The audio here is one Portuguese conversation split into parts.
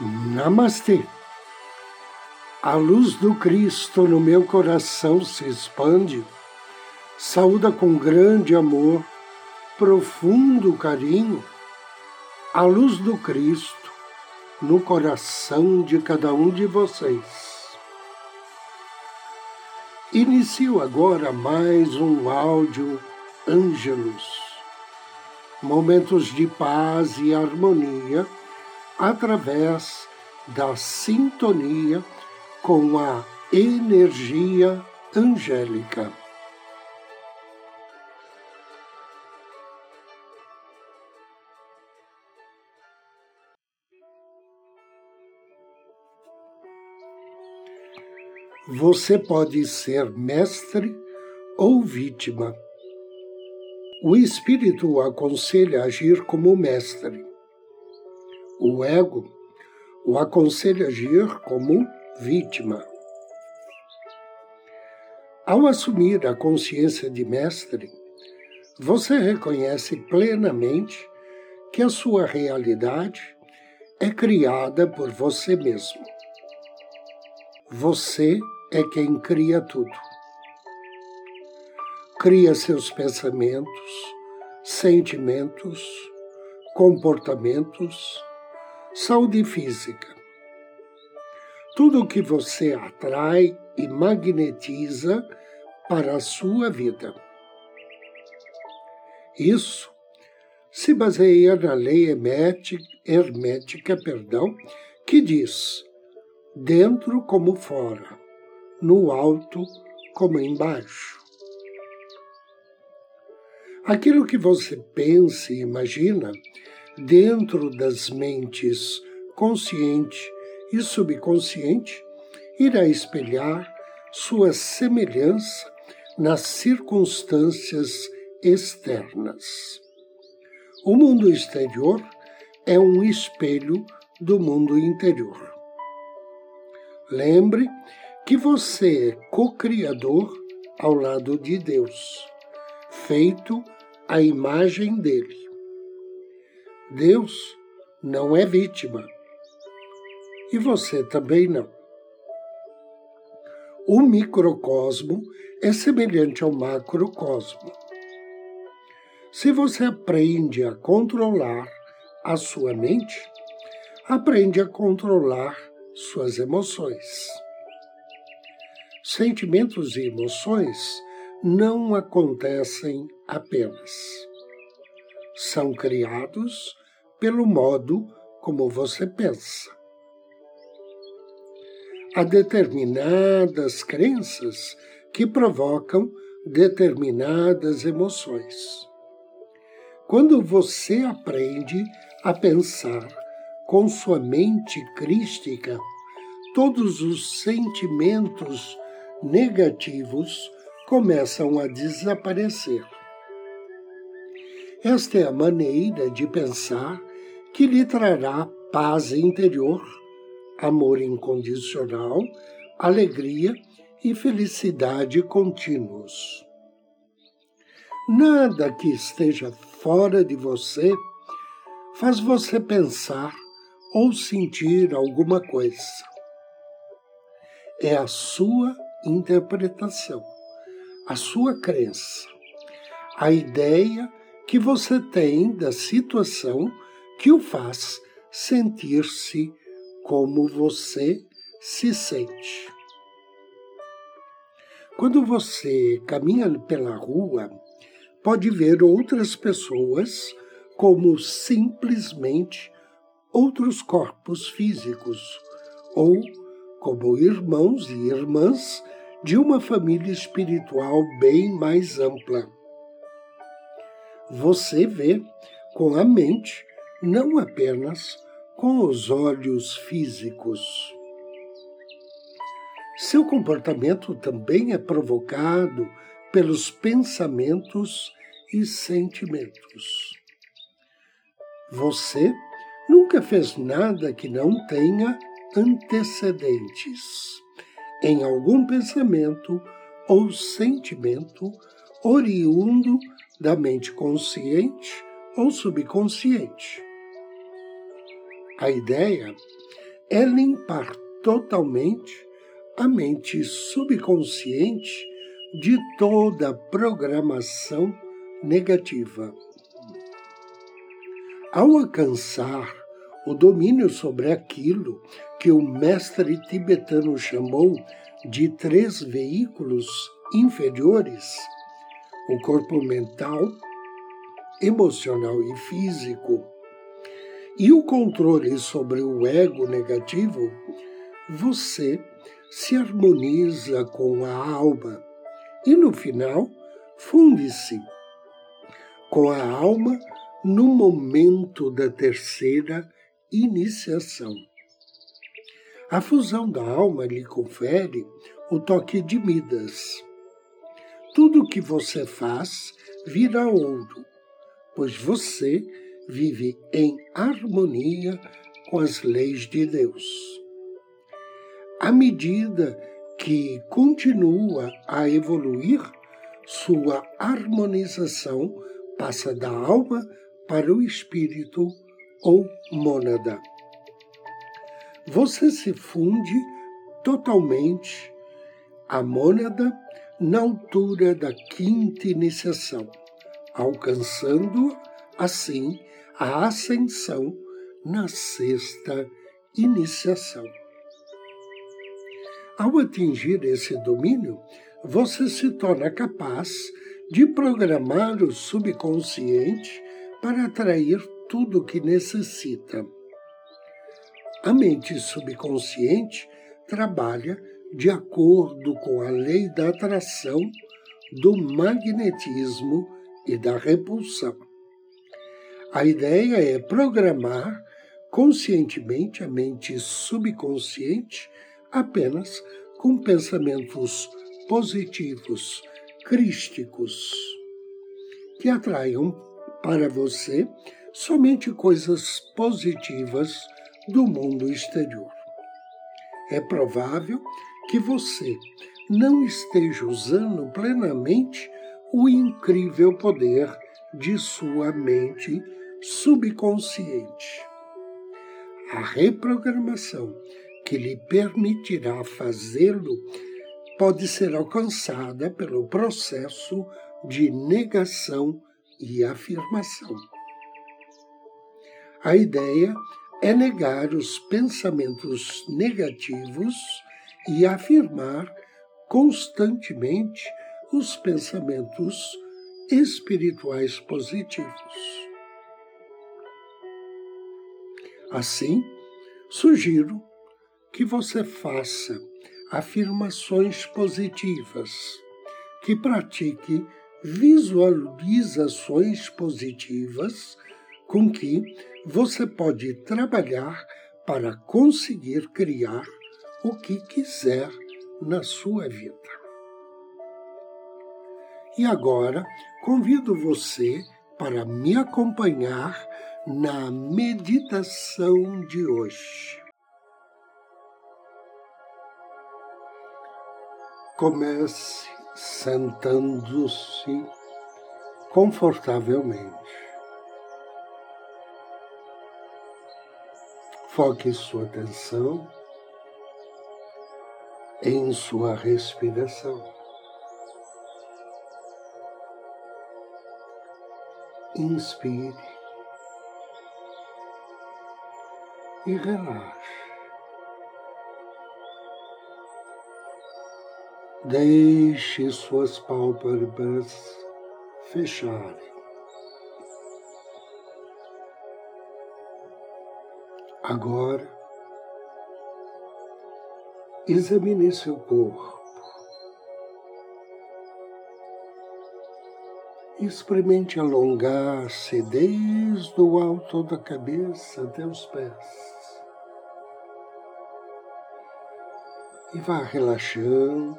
Namastê. A luz do Cristo no meu coração se expande, saúda com grande amor, profundo carinho, a luz do Cristo no coração de cada um de vocês. Inicio agora mais um áudio Ângelos, momentos de paz e harmonia através da sintonia com a energia angélica. Você pode ser mestre ou vítima. O espírito aconselha agir como mestre o ego o aconselha a agir como vítima. Ao assumir a consciência de mestre, você reconhece plenamente que a sua realidade é criada por você mesmo. Você é quem cria tudo. Cria seus pensamentos, sentimentos, comportamentos, Saúde física. Tudo o que você atrai e magnetiza para a sua vida. Isso se baseia na lei hermética, perdão, que diz: dentro como fora, no alto como embaixo. Aquilo que você pensa e imagina dentro das mentes consciente e subconsciente, irá espelhar sua semelhança nas circunstâncias externas. O mundo exterior é um espelho do mundo interior. Lembre que você é co-criador ao lado de Deus, feito à imagem dele. Deus não é vítima. E você também não. O microcosmo é semelhante ao macrocosmo. Se você aprende a controlar a sua mente, aprende a controlar suas emoções. Sentimentos e emoções não acontecem apenas. São criados pelo modo como você pensa. Há determinadas crenças que provocam determinadas emoções. Quando você aprende a pensar com sua mente crística, todos os sentimentos negativos começam a desaparecer. Esta é a maneira de pensar que lhe trará paz interior, amor incondicional, alegria e felicidade contínuos. Nada que esteja fora de você faz você pensar ou sentir alguma coisa. É a sua interpretação, a sua crença, a ideia que você tem da situação que o faz sentir-se como você se sente. Quando você caminha pela rua, pode ver outras pessoas como simplesmente outros corpos físicos ou como irmãos e irmãs de uma família espiritual bem mais ampla. Você vê com a mente não apenas com os olhos físicos. Seu comportamento também é provocado pelos pensamentos e sentimentos. Você nunca fez nada que não tenha antecedentes em algum pensamento ou sentimento oriundo da mente consciente ou subconsciente. A ideia é limpar totalmente a mente subconsciente de toda programação negativa. Ao alcançar o domínio sobre aquilo que o mestre tibetano chamou de três veículos inferiores, o corpo mental, emocional e físico, e o controle sobre o ego negativo, você se harmoniza com a alma e, no final, funde-se com a alma no momento da terceira iniciação. A fusão da alma lhe confere o toque de Midas. Tudo o que você faz vira ouro, pois você vive em harmonia com as leis de Deus. À medida que continua a evoluir, sua harmonização passa da alma para o espírito ou mônada. Você se funde totalmente a mônada na altura da quinta iniciação, alcançando assim a ascensão na sexta iniciação. Ao atingir esse domínio, você se torna capaz de programar o subconsciente para atrair tudo o que necessita. A mente subconsciente trabalha de acordo com a lei da atração, do magnetismo e da repulsão. A ideia é programar conscientemente a mente subconsciente apenas com pensamentos positivos, crísticos, que atraiam para você somente coisas positivas do mundo exterior. É provável que você não esteja usando plenamente o incrível poder de sua mente subconsciente. A reprogramação que lhe permitirá fazê-lo pode ser alcançada pelo processo de negação e afirmação. A ideia é negar os pensamentos negativos e afirmar constantemente os pensamentos espirituais positivos. Assim, sugiro que você faça afirmações positivas, que pratique visualizações positivas com que você pode trabalhar para conseguir criar o que quiser na sua vida. E agora convido você para me acompanhar na meditação de hoje. Comece sentando-se confortavelmente. Foque sua atenção em sua respiração. Inspire e relaxe. Deixe suas pálpebras fecharem. Agora, examine seu corpo. Experimente alongar-se desde o alto da cabeça até os pés. E vá relaxando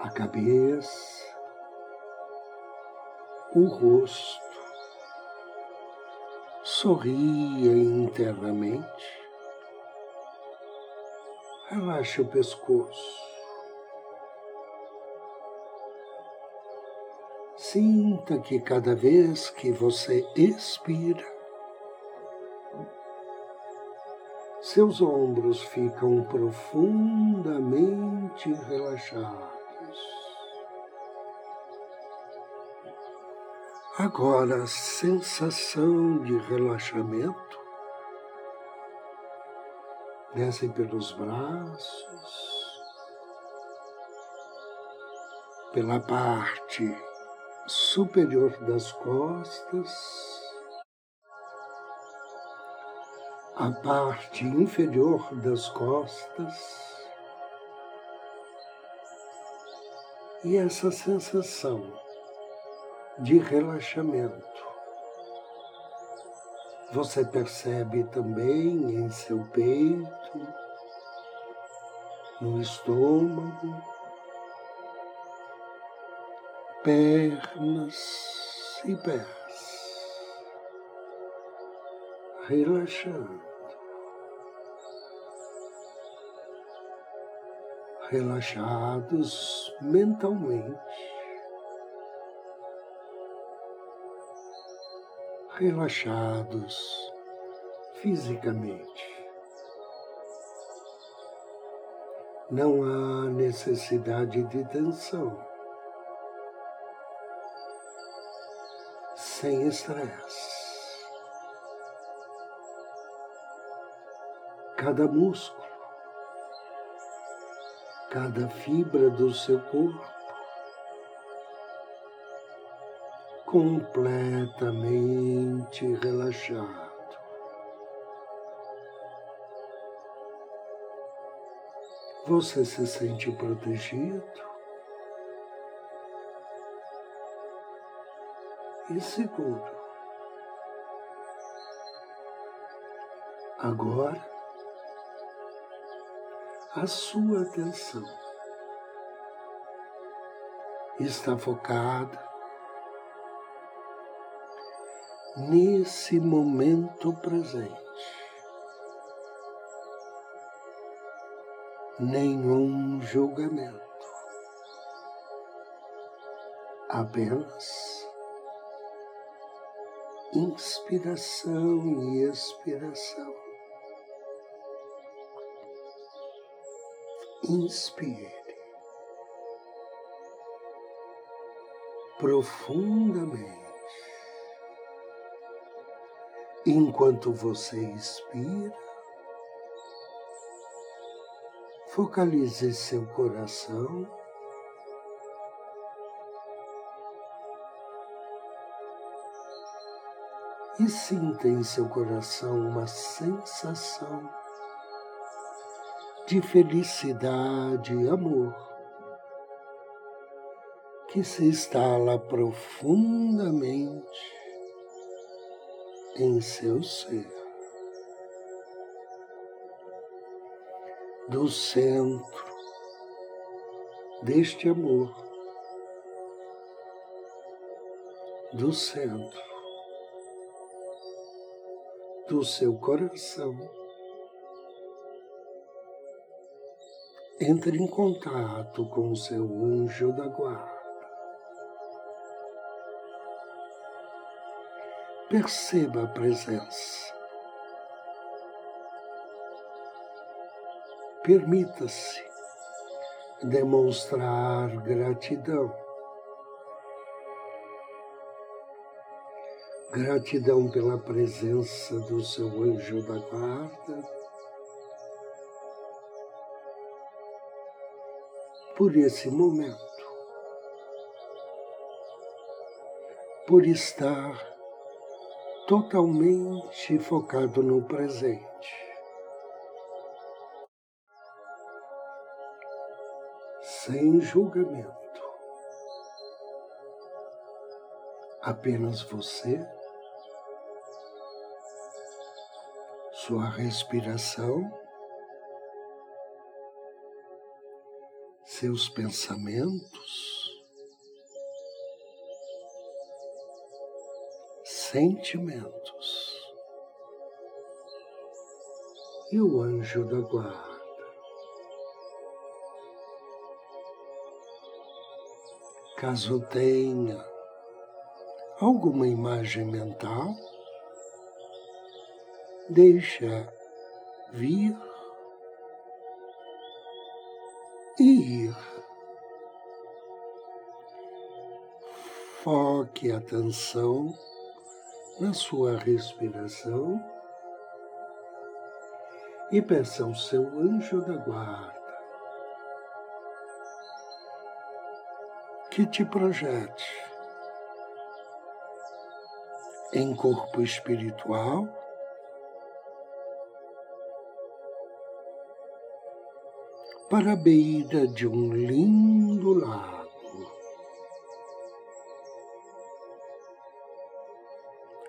a cabeça, o rosto. Sorria internamente. Relaxe o pescoço. Sinta que cada vez que você expira, seus ombros ficam profundamente relaxados. Agora a sensação de relaxamento desce pelos braços, pela parte superior das costas, a parte inferior das costas e essa sensação de relaxamento. Você percebe também em seu peito, no estômago, pernas e pés, relaxando, relaxados mentalmente. relaxados fisicamente. Não há necessidade de tensão, sem estresse. Cada músculo, cada fibra do seu corpo completamente relaxado. Você se sente protegido e seguro. Agora, a sua atenção está focada nesse momento presente. Nenhum julgamento, apenas inspiração e expiração. Inspire profundamente. Enquanto você expira, focalize seu coração. E sinta em seu coração uma sensação de felicidade e amor que se instala profundamente em seu ser. Do centro deste amor, do centro do seu coração. Entre em contato com o seu anjo da guarda. Perceba a presença. Permita-se demonstrar gratidão. Gratidão pela presença do seu anjo da guarda. Por esse momento. Por estar totalmente focado no presente. Sem julgamento. Apenas você, sua respiração, seus pensamentos, sentimentos. E o anjo da guarda. Caso tenha alguma imagem mental, deixa vir e ir. Foque a atenção na sua respiração e peça ao seu anjo da guarda que te projete em corpo espiritual para a beira de um lindo lago.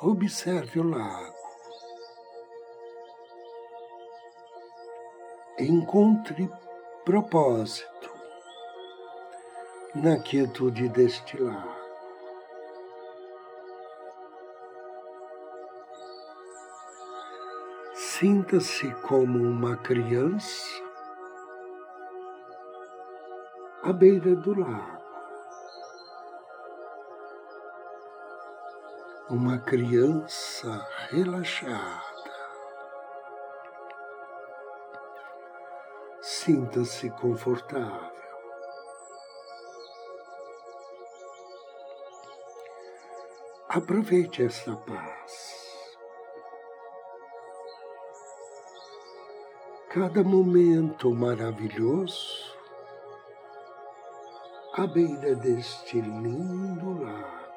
Observe o lago. Encontre propósito na quietude deste lago. Sinta-se como uma criança à beira do lago. Uma criança relaxada. Sinta-se confortável. Aproveite esta paz. Cada momento maravilhoso à beira deste lindo lago.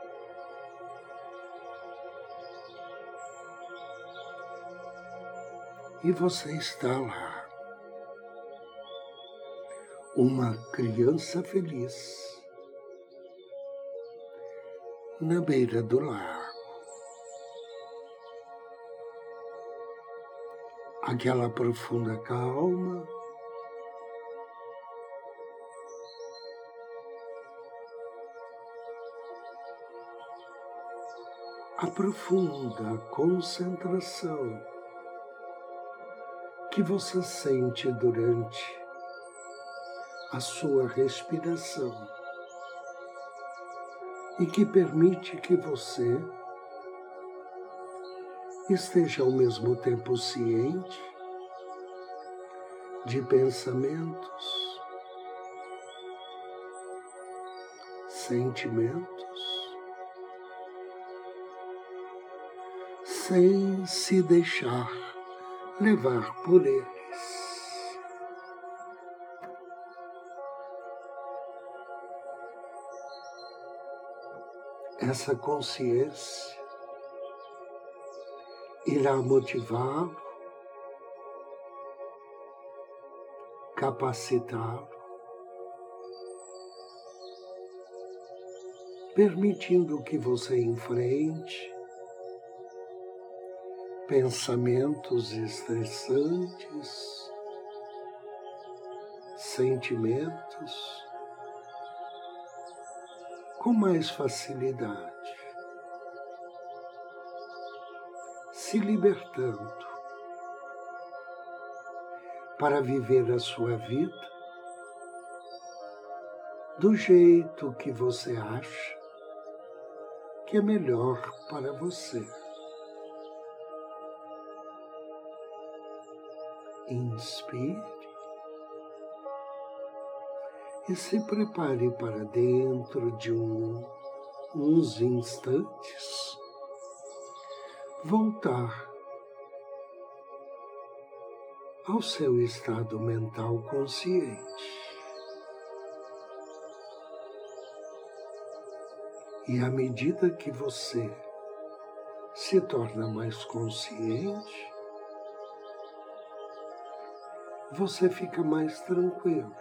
E você está lá, uma criança feliz, na beira do lago. Aquela profunda calma. A profunda concentração que você sente durante a sua respiração e que permite que você esteja ao mesmo tempo ciente de pensamentos, sentimentos sem se deixar levar por eles. Essa consciência irá motivá-lo, capacitá-lo, permitindo que você enfrente pensamentos estressantes, sentimentos com mais facilidade, se libertando para viver a sua vida do jeito que você acha que é melhor para você. inspire e se prepare para dentro de um, uns instantes voltar ao seu estado mental consciente. E à medida que você se torna mais consciente, você fica mais tranquilo.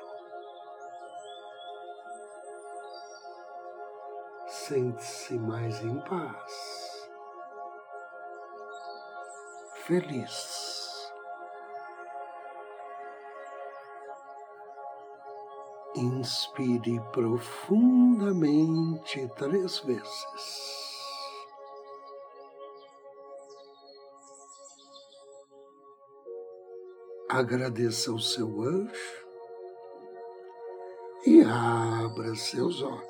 Sente-se mais em paz, feliz. Inspire profundamente três vezes. agradeça ao seu anjo e abra seus olhos.